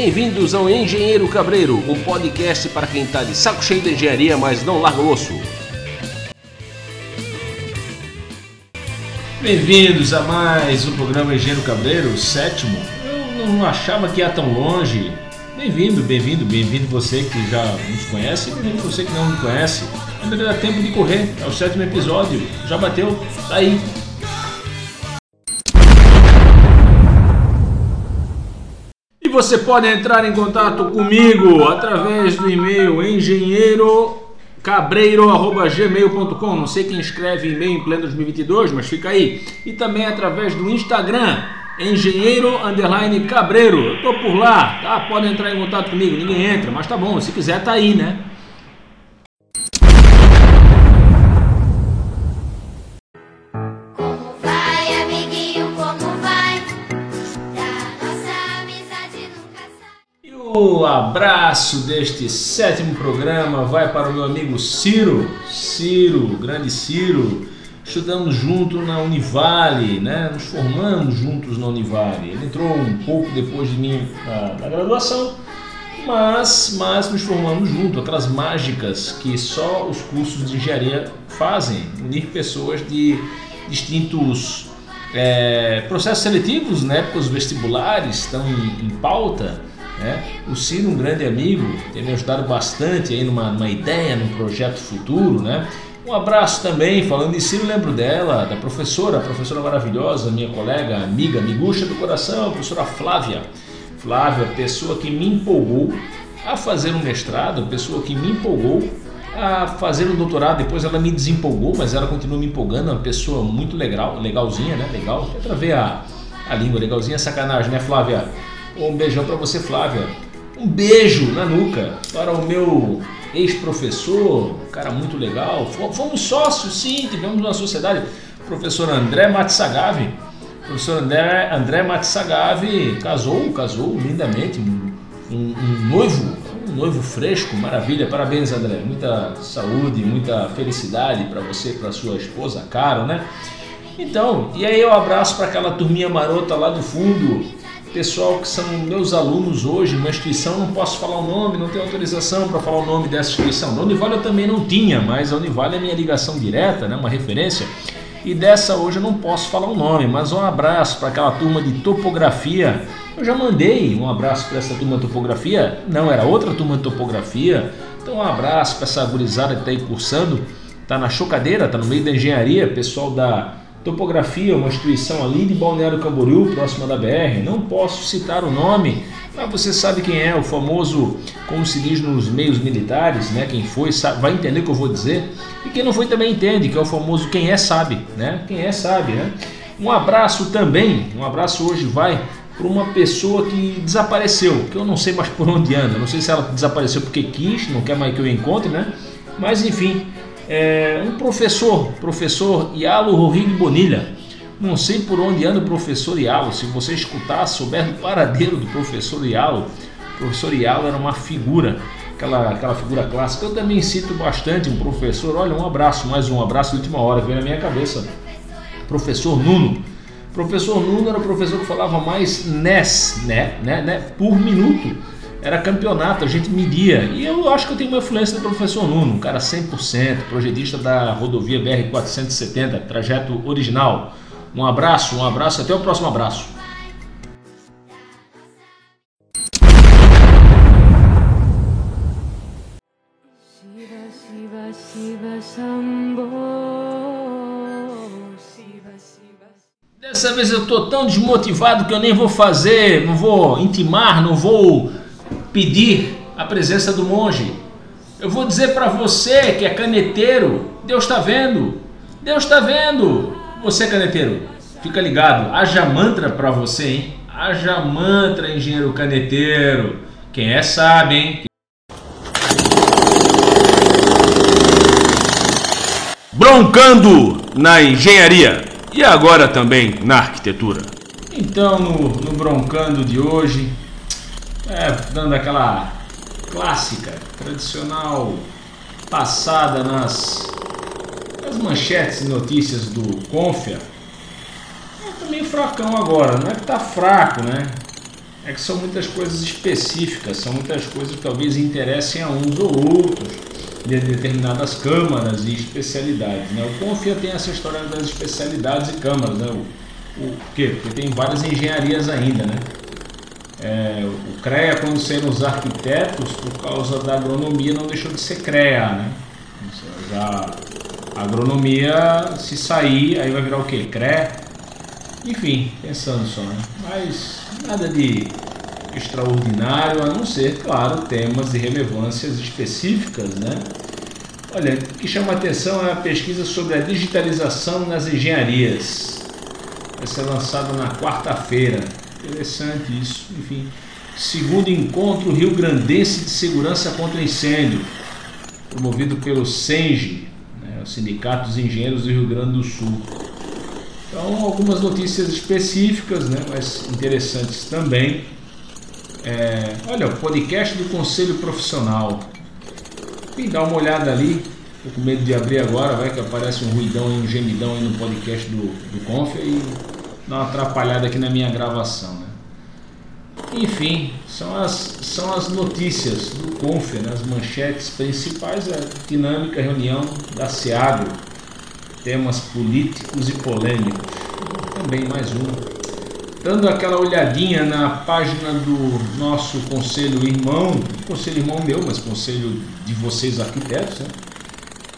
Bem-vindos ao Engenheiro Cabreiro, um podcast para quem está de saco cheio de engenharia, mas não larga o osso. Bem-vindos a mais um programa Engenheiro Cabreiro, sétimo. Eu não achava que ia tão longe. Bem-vindo, bem-vindo, bem-vindo você que já nos conhece, bem-vindo você que não nos conhece. Ainda dá tempo de correr, é o sétimo episódio, já bateu, tá aí. Você pode entrar em contato comigo através do e-mail engenheirocabreiro.gmail.com Não sei quem escreve e-mail em pleno 2022, mas fica aí. E também através do Instagram, engenheiro underline cabreiro. Eu tô por lá, tá? Pode entrar em contato comigo, ninguém entra, mas tá bom, se quiser tá aí, né? O abraço deste sétimo programa vai para o meu amigo Ciro, Ciro, grande Ciro. Estudamos junto na Univale, né? Nos formamos juntos na Univale. Ele entrou um pouco depois de mim na, na graduação, mas, mas nos formamos junto. Aquelas mágicas que só os cursos de engenharia fazem, unir pessoas de distintos é, processos seletivos, na época os vestibulares estão em, em pauta. Né? O Ciro, um grande amigo, tem me ajudado bastante aí numa, numa ideia, num projeto futuro. Né? Um abraço também, falando em Ciro, lembro dela, da professora, professora maravilhosa, minha colega, amiga, miguxa do coração, a professora Flávia. Flávia, pessoa que me empolgou a fazer um mestrado, pessoa que me empolgou a fazer um doutorado, depois ela me desempolgou, mas ela continua me empolgando, é uma pessoa muito legal, legalzinha, né? Legal. Quer ver a, a língua legalzinha, é sacanagem, né, Flávia? Um beijão para você, Flávia. Um beijo na nuca para o meu ex-professor, cara muito legal. Fom- Fomos sócios, sim, tivemos uma sociedade. Professor André Matsagavi. Professor André, André Matsagavi casou, casou lindamente, um, um- um noivo, um noivo fresco, maravilha. Parabéns, André. Muita saúde, muita felicidade para você, para sua esposa, Caro, né? Então, e aí eu abraço para aquela turminha marota lá do fundo, pessoal que são meus alunos hoje, uma instituição, não posso falar o nome, não tenho autorização para falar o nome dessa instituição. Da Univale eu também não tinha, mas a Univale é minha ligação direta, né, uma referência. E dessa hoje eu não posso falar o nome, mas um abraço para aquela turma de topografia. Eu já mandei um abraço para essa turma de topografia, não, era outra turma de topografia. Então um abraço para essa gurizada que está aí cursando, está na chocadeira, está no meio da engenharia, pessoal da Topografia, uma instituição ali de Balneário Camboriú, próxima da BR. Não posso citar o nome, mas você sabe quem é, o famoso, como se diz nos meios militares, né? Quem foi sabe, vai entender o que eu vou dizer. E quem não foi também entende, que é o famoso quem é sabe, né? Quem é sabe, né? Um abraço também, um abraço hoje vai para uma pessoa que desapareceu, que eu não sei mais por onde anda. Não sei se ela desapareceu porque quis, não quer mais que eu encontre, né? Mas enfim, é, um professor, professor Ialo Rodrigo Bonilha. Não sei por onde anda o professor Ialo. Se você escutar, souber do paradeiro do professor Ialo, o professor Ialo era uma figura, aquela, aquela figura clássica. Eu também cito bastante um professor. Olha, um abraço, mais um abraço de última hora, veio na minha cabeça. Professor Nuno. Professor Nuno era o professor que falava mais NES, né, né, né, por minuto era campeonato, a gente media. E eu acho que eu tenho uma influência do professor Nuno, um cara 100%, projetista da rodovia BR-470, trajeto original. Um abraço, um abraço, até o próximo abraço. Dessa vez eu tô tão desmotivado que eu nem vou fazer, não vou intimar, não vou pedir a presença do monge. Eu vou dizer para você que é caneteiro, Deus está vendo. Deus está vendo. Você caneteiro, fica ligado. Haja mantra para você, hein? Haja mantra, engenheiro caneteiro. Quem é sabe, hein? Broncando na engenharia e agora também na arquitetura. Então, no, no Broncando de hoje, é, dando aquela clássica, tradicional passada nas, nas manchetes e notícias do Confia. É, tá meio fracão agora, não é que tá fraco, né? é que são muitas coisas específicas, são muitas coisas que talvez interessem a uns ou outros de determinadas câmaras e especialidades. Né? O Confia tem essa história das especialidades e câmaras, né? O, o quê? Porque tem várias engenharias ainda, né? É, o CREA, quando saíram os arquitetos, por causa da agronomia, não deixou de ser CREA, né? Já a agronomia, se sair, aí vai virar o quê? CRE? Enfim, pensando só, né? Mas nada de extraordinário, a não ser, claro, temas de relevâncias específicas, né? Olha, o que chama a atenção é a pesquisa sobre a digitalização nas engenharias. Vai ser lançada na quarta-feira. Interessante isso. Enfim, segundo encontro Rio Grandense de Segurança contra Incêndio, promovido pelo SENGE, né, o Sindicato dos Engenheiros do Rio Grande do Sul. Então, algumas notícias específicas, né, mas interessantes também. É, olha, o podcast do Conselho Profissional. E dá uma olhada ali. Tô com medo de abrir agora, vai que aparece um ruidão e um gemidão aí no podcast do, do Confia e dá uma atrapalhada aqui na minha gravação. Né? Enfim, são as, são as notícias do Confia, né? as manchetes principais, a dinâmica reunião da SEAGRO, temas políticos e polêmicos. Também mais um. Dando aquela olhadinha na página do nosso conselho irmão, conselho irmão meu, mas conselho de vocês arquitetos, né?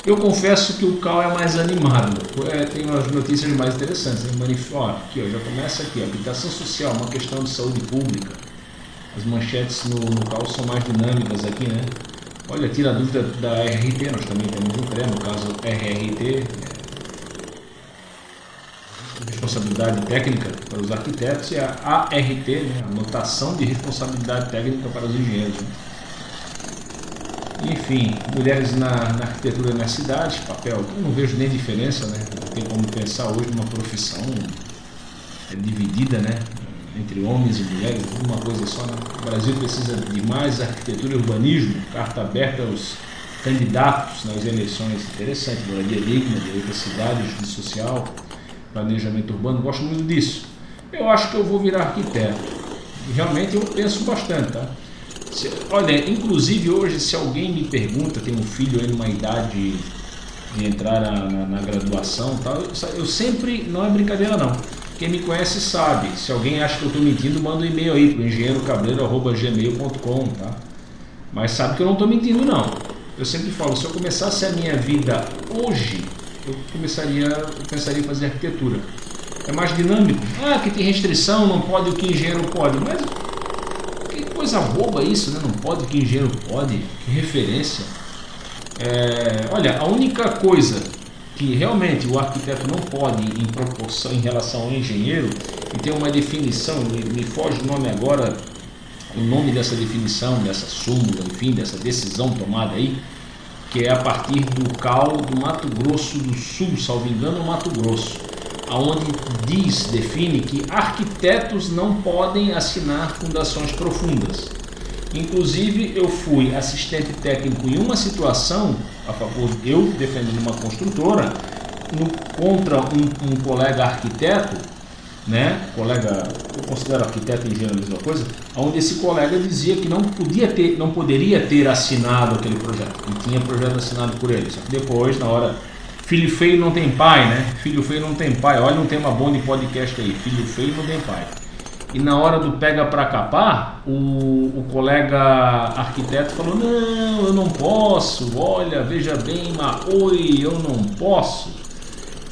Eu confesso que o CAL é mais animado, é, tem umas notícias mais interessantes. Né? Manif... Ó, aqui, ó, já começa aqui, habitação social, uma questão de saúde pública. As manchetes no, no CAL são mais dinâmicas aqui, né? Olha, tira a dúvida da RRT, nós também temos um CRE, no caso RRT, é, responsabilidade técnica para os arquitetos, e a ART, né? anotação de responsabilidade técnica para os engenheiros. Né? Enfim, mulheres na, na arquitetura na cidade, papel, não vejo nem diferença, né? Não tem como pensar hoje numa profissão é, dividida, né? Entre homens e mulheres, uma coisa só. Né? O Brasil precisa de mais arquitetura e urbanismo, carta aberta aos candidatos nas eleições. Interessante, moradia digna, direito à cidade, justiça social, planejamento urbano, gosto muito disso. Eu acho que eu vou virar arquiteto. Realmente eu penso bastante, tá? Olha, inclusive hoje, se alguém me pergunta, tem um filho aí numa idade de entrar na, na, na graduação tal, eu, eu, sempre, não é brincadeira não. Quem me conhece sabe. Se alguém acha que eu estou mentindo, manda um e-mail aí para engenheirocabreiro.gmail.com, tá? Mas sabe que eu não estou mentindo não. Eu sempre falo, se eu começasse a minha vida hoje, eu começaria, eu pensaria em fazer arquitetura. É mais dinâmico. Ah, que tem restrição, não pode o que engenheiro pode. Mas coisa boba isso, né? Não pode, que engenheiro pode, que referência. É, olha, a única coisa que realmente o arquiteto não pode em proporção em relação ao engenheiro, e tem uma definição, me, me foge o nome agora, o nome dessa definição, dessa súmula, enfim, dessa decisão tomada aí, que é a partir do CAL do Mato Grosso do Sul, salvo engano, Mato Grosso onde diz, define que arquitetos não podem assinar fundações profundas. Inclusive, eu fui assistente técnico em uma situação, a favor, eu defendendo uma construtora, no, contra um, um, colega arquiteto, né, colega, eu considero arquiteto e engenheiro a mesma coisa, onde esse colega dizia que não podia ter, não poderia ter assinado aquele projeto, que tinha projeto assinado por ele. Só que depois, na hora Filho feio não tem pai, né? Filho feio não tem pai. Olha um tema bom de podcast aí. Filho feio não tem pai. E na hora do pega para capar, o, o colega arquiteto falou: Não, eu não posso. Olha, veja bem, mas oi, eu não posso.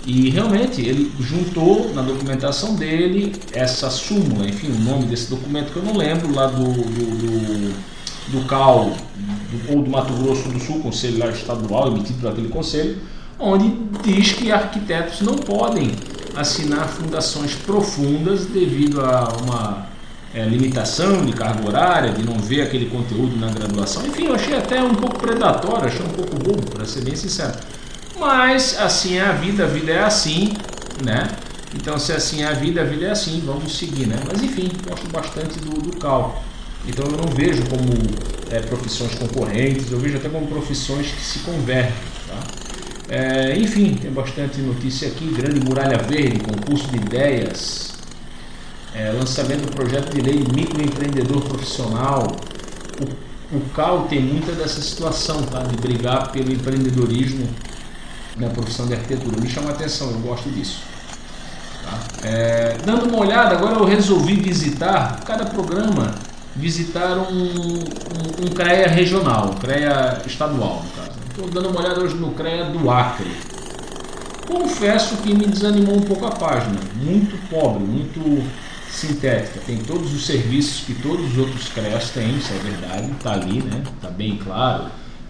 E realmente ele juntou na documentação dele essa súmula, enfim, o nome desse documento que eu não lembro, lá do, do, do, do CAL do, ou do Mato Grosso do Sul, conselho estadual, emitido por aquele conselho onde diz que arquitetos não podem assinar fundações profundas devido a uma é, limitação de carga horária, de não ver aquele conteúdo na graduação. Enfim, eu achei até um pouco predatório, achei um pouco bobo, para ser bem sincero. Mas assim é a vida, a vida é assim, né? Então, se assim é a vida, a vida é assim, vamos seguir, né? Mas enfim, gosto bastante do, do cálculo. Então, eu não vejo como é, profissões concorrentes, eu vejo até como profissões que se convertem, tá? É, enfim, tem bastante notícia aqui. Grande Muralha Verde, concurso de ideias. é, lançamento do projeto de lei microempreendedor profissional. O, o CAL tem muita dessa situação, tá? De brigar pelo empreendedorismo na profissão de arquitetura. Me chama a atenção, eu gosto disso. Tá? É, dando uma olhada, agora eu resolvi visitar cada programa, visitar um, um, um CREA regional, um CREA estadual. Estou dando uma olhada hoje no CREA do Acre. Confesso que me desanimou um pouco a página, muito pobre, muito sintética. Tem todos os serviços que todos os outros CREAs têm, isso é verdade, está ali, né? Está bem claro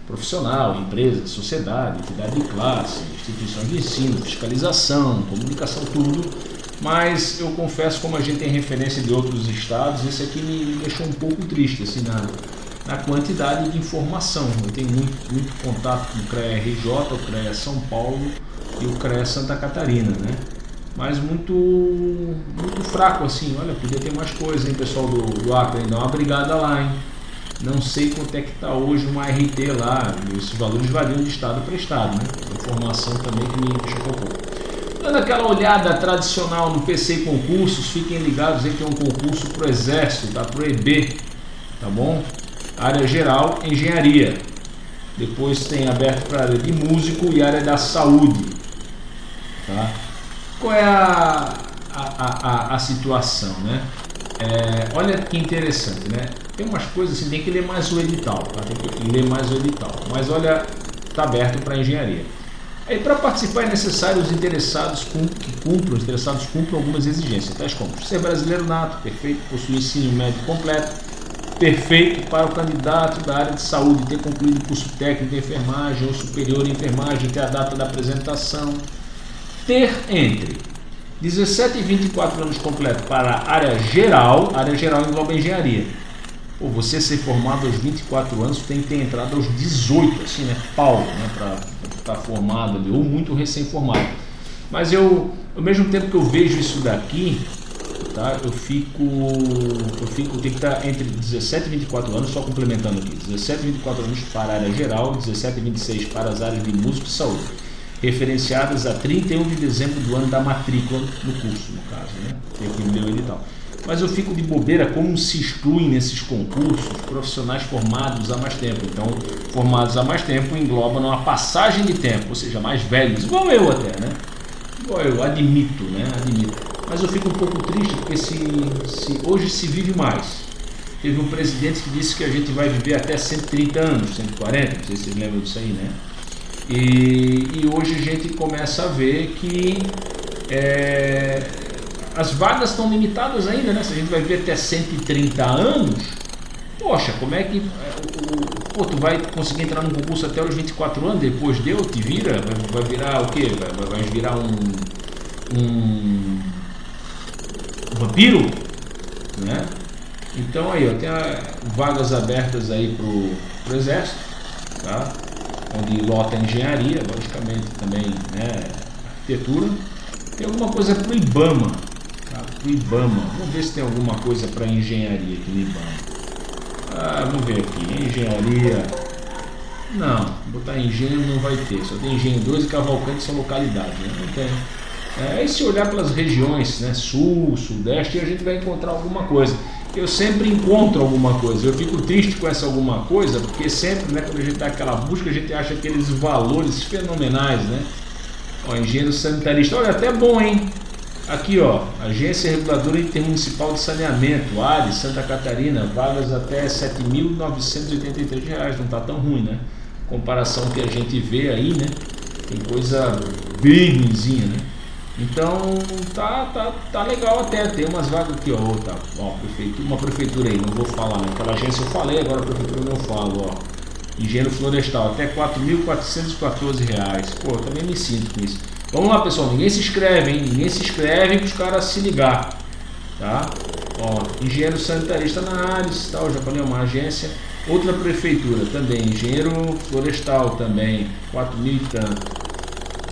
profissional, empresa, sociedade, entidade de classe, instituições de ensino, fiscalização, comunicação, tudo. Mas eu confesso, como a gente tem referência de outros estados, esse aqui me deixou um pouco triste assim, na, na quantidade de informação. Eu tenho muito, muito contato com o CREA RJ, o CREA São Paulo e o CREA Santa Catarina, né? Mas muito, muito fraco assim. Olha, podia ter mais coisa, hein, pessoal do, do Acre. Dá uma brigada lá, hein? Não sei quanto é que está hoje uma RT lá, esses valores variam de estado para estado, né? Informação também que me chocou. Dando aquela olhada tradicional no PC concursos, fiquem ligados aí que é um concurso para o Exército, tá? Para EB, tá bom? Área geral, engenharia. Depois tem aberto para a área de músico e área da saúde, tá? Qual é a, a, a, a situação, né? É, olha que interessante, né? Tem umas coisas assim, tem que ler mais o edital, tá? tem que ler mais o edital. Mas olha, está aberto para engenharia. Aí para participar é necessário os interessados que cumpram, os interessados cumpram algumas exigências, tais como ser brasileiro nato, perfeito, possuir ensino médio completo, perfeito para o candidato da área de saúde ter concluído curso técnico de enfermagem ou superior em enfermagem, ter a data da apresentação, ter entre 17 e 24 anos completo para a área geral, área geral engloba engenharia, Pô, você ser formado aos 24 anos tem que ter entrado aos 18, assim, né? Pau, né? Para estar tá formado ali, ou muito recém-formado. Mas eu, ao mesmo tempo que eu vejo isso daqui, tá? Eu fico, eu fico, tem que estar entre 17 e 24 anos, só complementando aqui, 17 e 24 anos para a área geral, 17 e 26 para as áreas de música e saúde, referenciadas a 31 de dezembro do ano da matrícula no curso, no caso, né? Aqui meu edital. Mas eu fico de bobeira como se excluem nesses concursos profissionais formados há mais tempo. Então, formados há mais tempo engloba uma passagem de tempo, ou seja, mais velhos, igual eu até, né? Igual eu, admito, né? Admito. Mas eu fico um pouco triste porque se, se hoje se vive mais. Teve um presidente que disse que a gente vai viver até 130 anos, 140, não sei se vocês lembram disso aí, né? E, e hoje a gente começa a ver que é, as vagas estão limitadas ainda, né? Se a gente vai ver até 130 anos, poxa, como é que é, pô, tu vai conseguir entrar num concurso até os 24 anos, depois deu, te vira, vai, vai virar o quê? Vai, vai virar um, um vampiro, né? Então aí, ó, tem a, vagas abertas aí pro, pro exército, tá? Onde lota engenharia, logicamente também, né? Arquitetura. Tem alguma coisa pro IBAMA, o IBAMA. Vamos ver se tem alguma coisa para engenharia aqui no IBAMA. Ah, vamos ver aqui. Engenharia. Não, botar engenho não vai ter. Só tem engenho 2 e Cavalcante são localidades. Né? Não tem. É, e se olhar pelas regiões, né, sul, sudeste, a gente vai encontrar alguma coisa. Eu sempre encontro alguma coisa. Eu fico triste com essa alguma coisa, porque sempre, né, quando a gente dá aquela busca, a gente acha aqueles valores fenomenais, né? Ó, engenheiro sanitarista, olha, até bom, hein? Aqui, ó, Agência Reguladora Intermunicipal de Saneamento, ARES, Santa Catarina, vagas até R$ 7.983, não está tão ruim, né? Comparação que a gente vê aí, né? Tem coisa bem ruimzinha, né? Então, tá, tá, tá legal até, tem umas vagas aqui, ó, tá, ó, prefeitura, uma prefeitura aí, não vou falar, né? Aquela agência eu falei, agora a prefeitura não falo, ó. Engenheiro florestal, até R$ 4.414. Pô, eu também me sinto com isso. Vamos lá, pessoal. Ninguém se inscreve, hein? Ninguém se inscreve para os caras se ligar. Tá? Ó, engenheiro sanitarista na Ares? Eu já falei, uma agência. Outra prefeitura também. Engenheiro florestal também. 4 mil e tanto.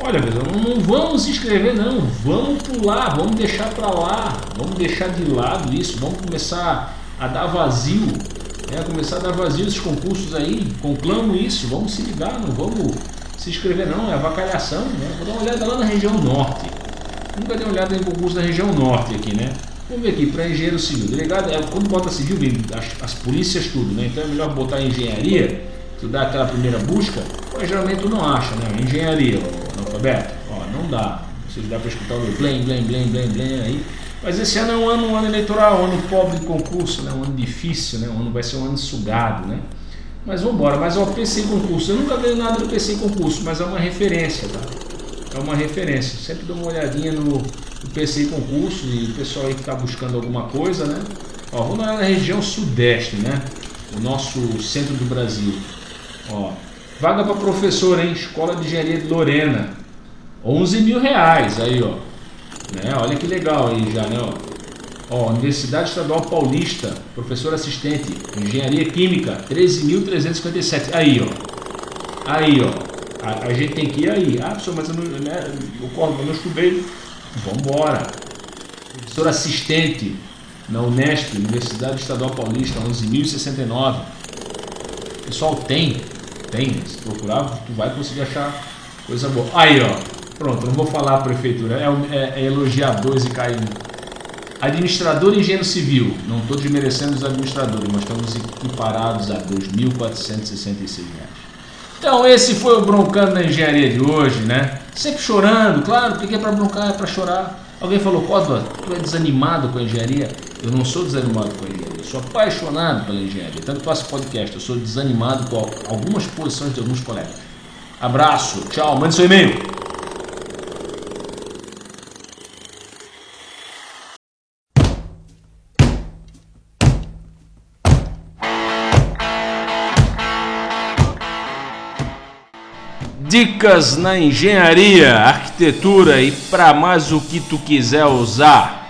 Olha, não, não vamos se inscrever, não. Vamos pular, vamos deixar para lá. Vamos deixar de lado isso. Vamos começar a dar vazio. Né? Começar a dar vazio esses concursos aí. Conclamo isso. Vamos se ligar, não vamos se inscrever não, é avacalhação, né? Vou dar uma olhada lá na região norte. Nunca dei uma olhada em concurso da região norte aqui, né? Vamos ver aqui, para engenheiro civil. Delegado, é, quando bota civil, vem as, as polícias tudo, né? Então é melhor botar engenharia, tu dá aquela primeira busca, mas geralmente tu não acha, né? Engenharia, analfabeto, ó, não dá. Você dá para escutar o blém, blém, blém, blém, blém aí. Mas esse ano é um ano, um ano eleitoral, um ano pobre de concurso, né? um ano difícil, né? um ano vai ser um ano sugado. Né? Mas vamos embora. Mas o PC concurso, eu nunca ganhei nada do PC concurso, mas é uma referência. Tá? É uma referência. Sempre dou uma olhadinha no, no PC concurso e o pessoal aí que está buscando alguma coisa. Né? Ó, vamos lá na região sudeste, né? o nosso centro do Brasil. Ó, vaga para professor, hein? Escola de Engenharia de Lorena. 11 mil reais aí, ó. Né? Olha que legal aí já, né? Ó. Universidade Estadual Paulista, professor assistente, Engenharia Química, 13.357. Aí, ó. Aí, ó. A, a, gente tem que ir aí. Ah, professor, mas eu não, né, eu, eu não estudei. Vambora. Professor assistente na Unesp, Universidade Estadual Paulista, 11.069. Pessoal, tem. Tem. Se procurar, tu vai conseguir achar coisa boa. Aí, ó. Pronto, não vou falar a prefeitura, é, é, é elogiar dois e cair. Administrador e engenheiro civil. Não estou desmerecendo os administradores, mas estamos equiparados a R$ 2.466. Então, esse foi o Broncando da Engenharia de hoje, né? Sempre chorando, claro, porque é para broncar, é para chorar. Alguém falou, Cósova, tu é desanimado com a engenharia? Eu não sou desanimado com a engenharia, eu sou apaixonado pela engenharia. Tanto faço podcast, eu sou desanimado com algumas posições de alguns colegas. Abraço, tchau, mande seu e-mail. Dicas na engenharia, arquitetura e para mais o que tu quiser usar.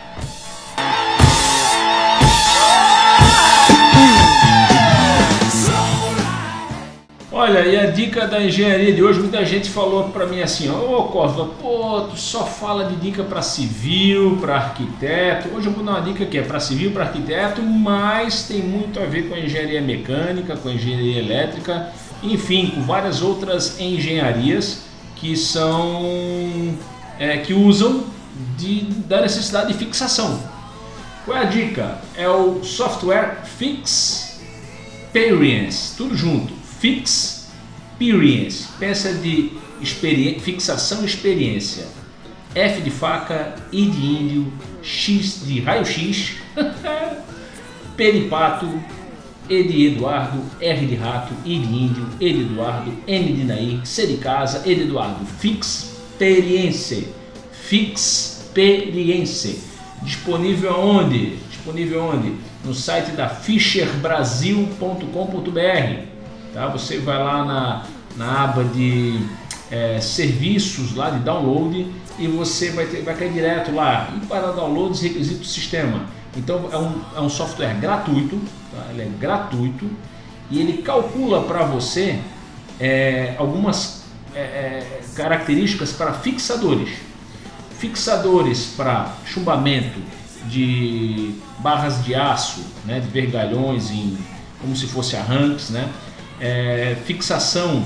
Olha, e a dica da engenharia de hoje, muita gente falou para mim assim, ô oh, Cosma, pô, tu só fala de dica para civil, para arquiteto. Hoje eu vou dar uma dica que é para civil, para arquiteto, mas tem muito a ver com a engenharia mecânica, com a engenharia elétrica enfim, com várias outras engenharias que são é, que usam de, da necessidade de fixação. Qual é a dica? É o software Fix Experience, tudo junto. Fix Experience, peça de fixação experiência. F de faca, I de índio, X de raio-x, P de pato, e de Eduardo, R de rato, I de índio, E de Eduardo, N de Nair, C de casa, E de Eduardo. Fixperience. Fixperience. Disponível onde? Disponível onde? No site da fischerbrasil.com.br. Tá? Você vai lá na, na aba de é, serviços lá de download e você vai, ter, vai cair direto lá. E para downloads, requisitos do sistema então é um, é um software gratuito, tá? ele é gratuito e ele calcula para você é, algumas é, é, características para fixadores. Fixadores para chumbamento de barras de aço, né, de vergalhões em, como se fosse arranques, né? É, fixação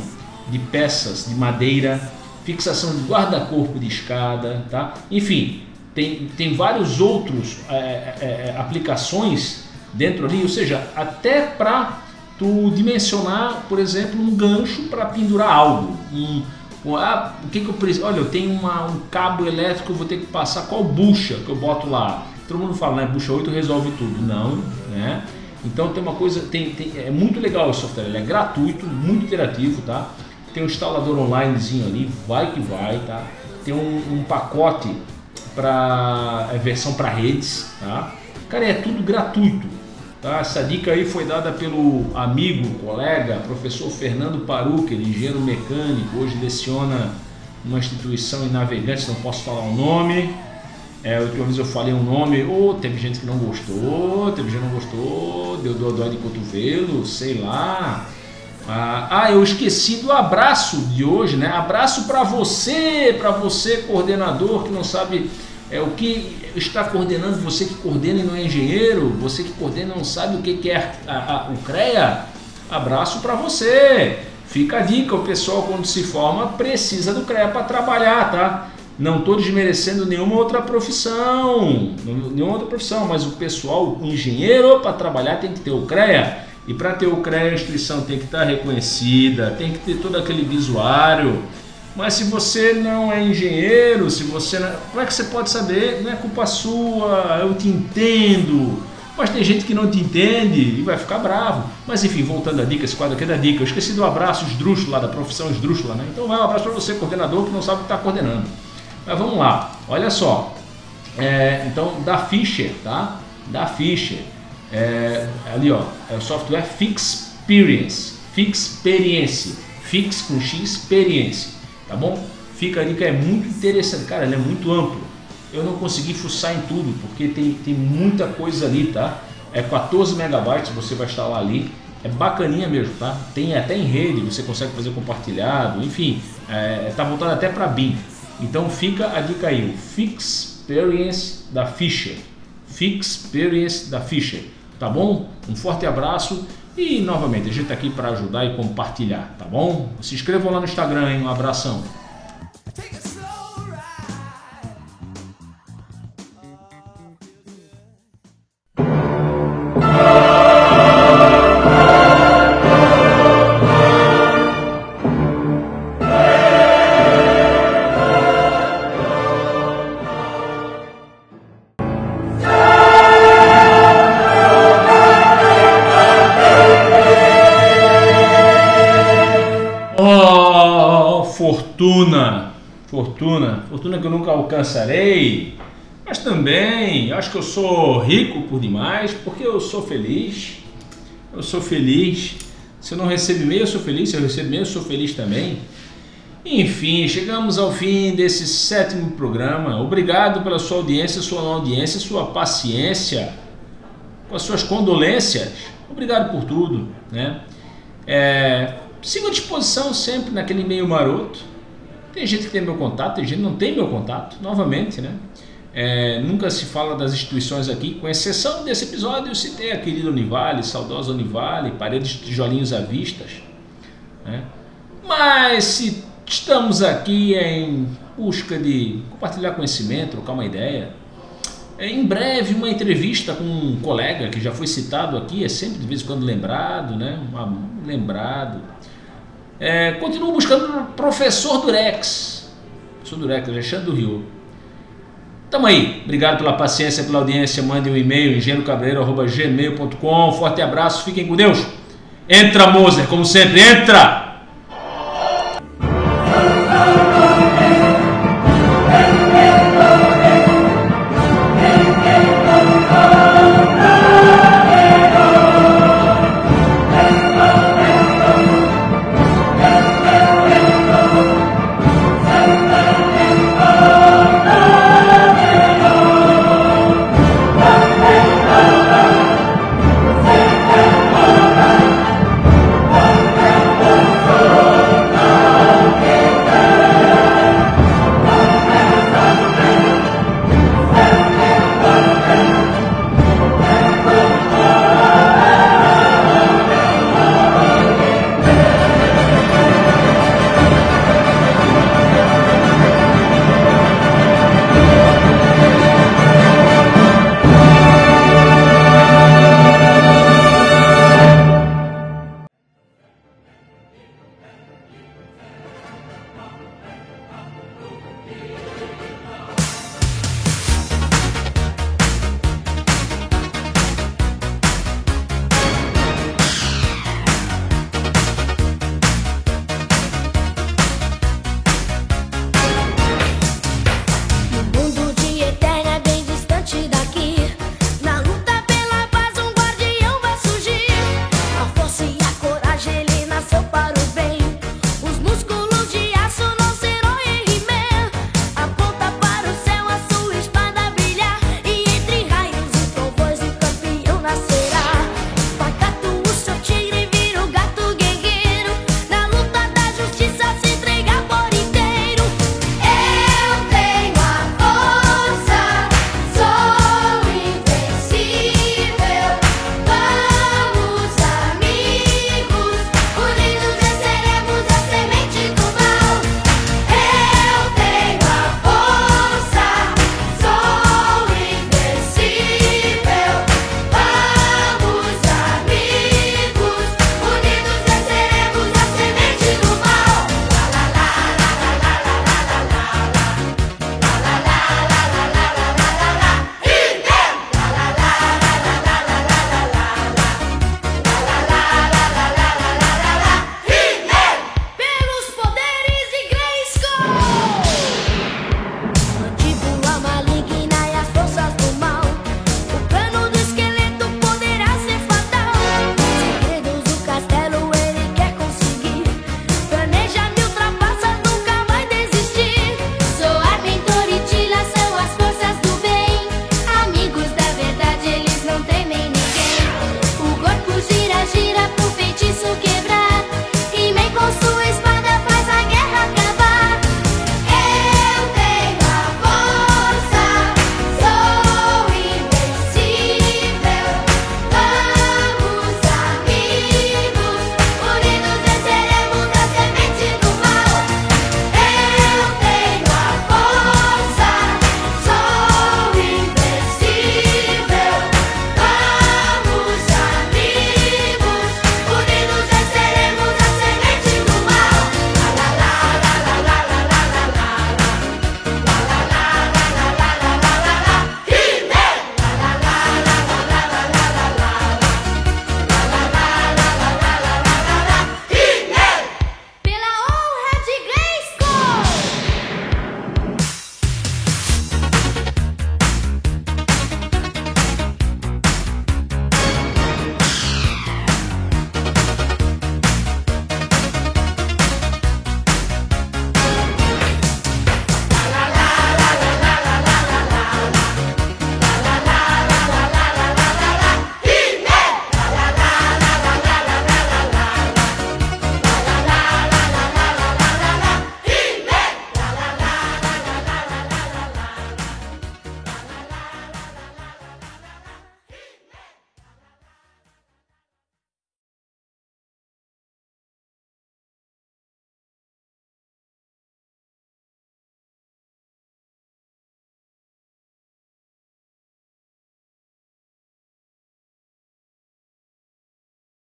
de peças de madeira, fixação de guarda-corpo de escada, tá? Enfim, tem, tem vários outros é, é, é, aplicações dentro ali, ou seja, até para tu dimensionar, por exemplo, um gancho para pendurar algo. Um, ah, o que, que eu preciso? Olha, eu tenho uma, um cabo elétrico, vou ter que passar qual bucha que eu boto lá. Todo mundo fala, né? Bucha 8 resolve tudo. Não, né? Então tem uma coisa, tem, tem, é muito legal esse software, ele é gratuito, muito interativo, tá? Tem um instalador onlinezinho ali, vai que vai, tá? Tem um, um pacote para é, versão para redes, tá? Cara, é tudo gratuito. Tá? Essa dica aí foi dada pelo amigo, colega, professor Fernando Paruca, engenheiro mecânico, hoje leciona uma instituição em Navegantes, não posso falar o nome. É, última vez eu falei um nome, ou oh, teve gente que não gostou, teve gente que não gostou, deu dó de cotovelo, sei lá. Ah, ah, eu esqueci do abraço de hoje, né? Abraço para você, para você coordenador que não sabe é o que está coordenando, você que coordena e não é engenheiro, você que coordena e não sabe o que, que é a, a, o CREA. Abraço para você. Fica a dica, o pessoal quando se forma precisa do CREA para trabalhar, tá? Não estou desmerecendo nenhuma outra profissão, nenhuma outra profissão, mas o pessoal, o engenheiro, para trabalhar tem que ter o CREA. E para ter o CREA, a instituição tem que estar reconhecida, tem que ter todo aquele visuário. Mas se você não é engenheiro, se você não... como é que você pode saber? Não é culpa sua, eu te entendo. Mas tem gente que não te entende e vai ficar bravo. Mas enfim, voltando à dica, esse quadro aqui é da dica. Eu esqueci do abraço esdrúxula, da profissão esdrúxula, né? Então vai um abraço para você, coordenador, que não sabe o que está coordenando. Mas vamos lá, olha só. É, então, da Fischer, tá? Da Fischer. É, ali, ó, é o software Fixperience. Fixperience. Fix com X, experiência. Tá bom? Fica a dica, é muito interessante. Cara, ele é muito amplo eu não consegui fuçar em tudo, porque tem, tem muita coisa ali, tá? É 14 megabytes, você vai instalar ali. É bacaninha mesmo, tá? Tem até em rede, você consegue fazer compartilhado, enfim, é, tá voltado até para BIM. Então fica a dica aí, o Fixperience da Fisher. Fixperience da Fisher, tá bom? Um forte abraço e novamente a gente tá aqui para ajudar e compartilhar, tá bom? Se inscrevam lá no Instagram, hein? Um abração. Fortuna, fortuna, fortuna que eu nunca alcançarei, mas também acho que eu sou rico por demais, porque eu sou feliz, eu sou feliz. Se eu não recebo eu sou feliz, se eu recebo eu sou feliz também. Enfim, chegamos ao fim desse sétimo programa. Obrigado pela sua audiência, sua audiência, sua paciência, com as suas condolências. Obrigado por tudo, né? É, sigo à disposição sempre naquele e-mail maroto. Tem gente que tem meu contato, tem gente que não tem meu contato, novamente, né? É, nunca se fala das instituições aqui, com exceção desse episódio, eu citei a querida Univale, saudosa Univale, paredes de tijolinhos à vistas. Né? Mas se estamos aqui em busca de compartilhar conhecimento, trocar uma ideia, é, em breve uma entrevista com um colega que já foi citado aqui, é sempre de vez em quando lembrado, né? lembrado. É, continuo buscando o professor Durex, professor Durex, Alexandre do Rio. Tamo aí. Obrigado pela paciência, pela audiência. Mande um e-mail, engenheirocabreiro.gmail.com. Forte abraço, fiquem com Deus. Entra, Moser, como sempre, entra!